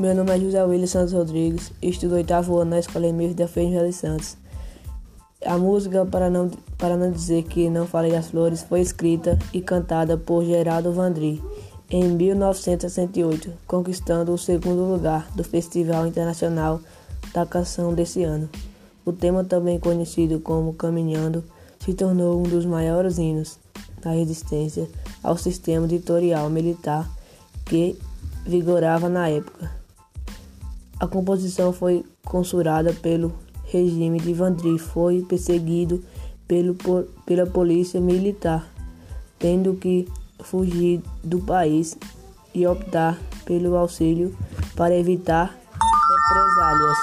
Meu nome é José Willis Santos Rodrigues, estudo oitavo ano na Escola Emílio da de Santos. A música, para não, para não dizer que não falei das flores, foi escrita e cantada por Geraldo Vandri em 1968, conquistando o segundo lugar do Festival Internacional da Canção desse ano. O tema, também conhecido como Caminhando, se tornou um dos maiores hinos da resistência ao sistema ditatorial militar que vigorava na época. A composição foi censurada pelo regime de Vandri, foi perseguido pelo, por, pela polícia militar, tendo que fugir do país e optar pelo auxílio para evitar represálias.